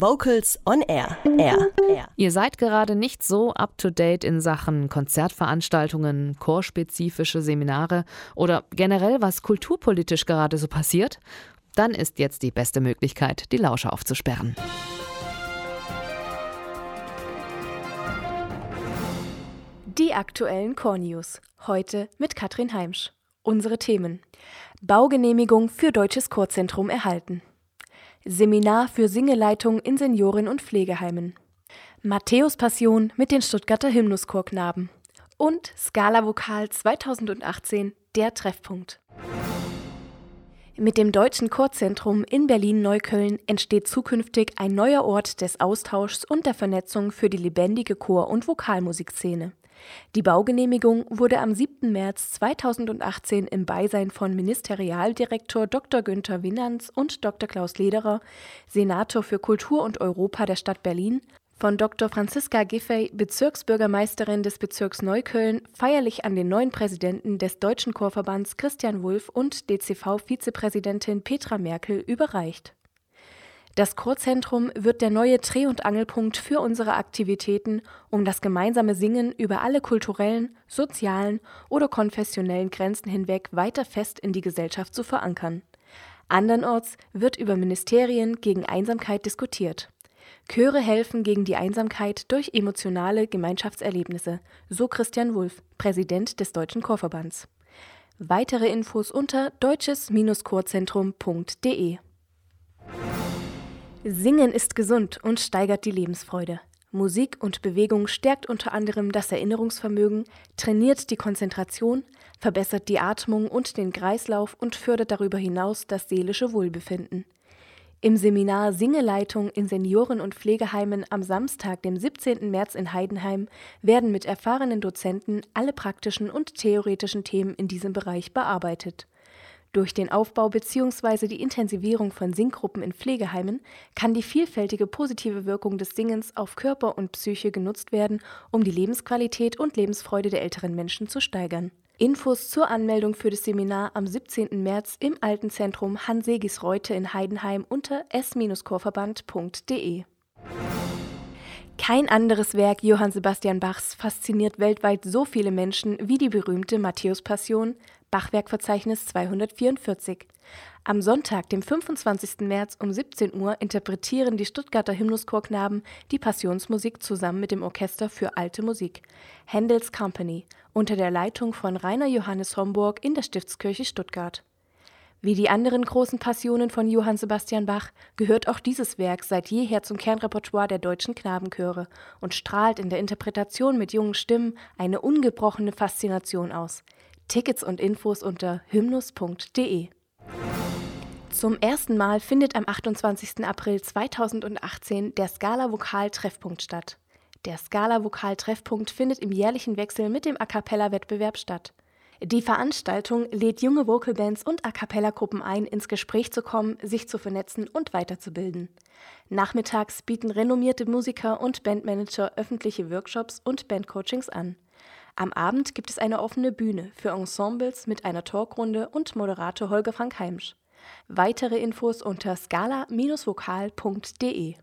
Vocals on Air. Air. Air. Ihr seid gerade nicht so up-to-date in Sachen Konzertveranstaltungen, chorspezifische Seminare oder generell, was kulturpolitisch gerade so passiert? Dann ist jetzt die beste Möglichkeit, die Lausche aufzusperren. Die aktuellen Core News. Heute mit Katrin Heimsch. Unsere Themen. Baugenehmigung für Deutsches Chorzentrum erhalten. Seminar für Singeleitung in Senioren- und Pflegeheimen. Matthäus-Passion mit den Stuttgarter Hymnuschorknaben. Und Scala Vokal 2018, der Treffpunkt. Mit dem Deutschen Chorzentrum in Berlin-Neukölln entsteht zukünftig ein neuer Ort des Austauschs und der Vernetzung für die lebendige Chor- und Vokalmusikszene. Die Baugenehmigung wurde am 7. März 2018 im Beisein von Ministerialdirektor Dr. Günther Winans und Dr. Klaus Lederer, Senator für Kultur und Europa der Stadt Berlin, von Dr. Franziska Giffey, Bezirksbürgermeisterin des Bezirks Neukölln, feierlich an den neuen Präsidenten des Deutschen Chorverbands Christian Wulff und DCV-Vizepräsidentin Petra Merkel überreicht. Das Chorzentrum wird der neue Dreh- und Angelpunkt für unsere Aktivitäten, um das gemeinsame Singen über alle kulturellen, sozialen oder konfessionellen Grenzen hinweg weiter fest in die Gesellschaft zu verankern. Andernorts wird über Ministerien gegen Einsamkeit diskutiert. Chöre helfen gegen die Einsamkeit durch emotionale Gemeinschaftserlebnisse, so Christian Wulff, Präsident des Deutschen Chorverbands. Weitere Infos unter deutsches-chorzentrum.de Singen ist gesund und steigert die Lebensfreude. Musik und Bewegung stärkt unter anderem das Erinnerungsvermögen, trainiert die Konzentration, verbessert die Atmung und den Kreislauf und fördert darüber hinaus das seelische Wohlbefinden. Im Seminar Singeleitung in Senioren- und Pflegeheimen am Samstag, dem 17. März in Heidenheim, werden mit erfahrenen Dozenten alle praktischen und theoretischen Themen in diesem Bereich bearbeitet. Durch den Aufbau bzw. die Intensivierung von Singgruppen in Pflegeheimen kann die vielfältige positive Wirkung des Singens auf Körper und Psyche genutzt werden, um die Lebensqualität und Lebensfreude der älteren Menschen zu steigern. Infos zur Anmeldung für das Seminar am 17. März im Alten Zentrum Hansegis Reute in Heidenheim unter s-chorverband.de. Kein anderes Werk Johann Sebastian Bachs fasziniert weltweit so viele Menschen wie die berühmte Matthäus-Passion, Bachwerkverzeichnis 244. Am Sonntag, dem 25. März um 17 Uhr interpretieren die Stuttgarter Hymnuschorknaben die Passionsmusik zusammen mit dem Orchester für alte Musik Händels Company unter der Leitung von Rainer Johannes Homburg in der Stiftskirche Stuttgart. Wie die anderen großen Passionen von Johann Sebastian Bach gehört auch dieses Werk seit jeher zum Kernrepertoire der deutschen Knabenchöre und strahlt in der Interpretation mit jungen Stimmen eine ungebrochene Faszination aus. Tickets und Infos unter hymnus.de. Zum ersten Mal findet am 28. April 2018 der Scala Vokal Treffpunkt statt. Der Scala Vokal Treffpunkt findet im jährlichen Wechsel mit dem A cappella Wettbewerb statt. Die Veranstaltung lädt junge Vocalbands und A cappella Gruppen ein, ins Gespräch zu kommen, sich zu vernetzen und weiterzubilden. Nachmittags bieten renommierte Musiker und Bandmanager öffentliche Workshops und Bandcoachings an. Am Abend gibt es eine offene Bühne für Ensembles mit einer Talkrunde und Moderator Holger Frank Heimsch. Weitere Infos unter scala-vokal.de.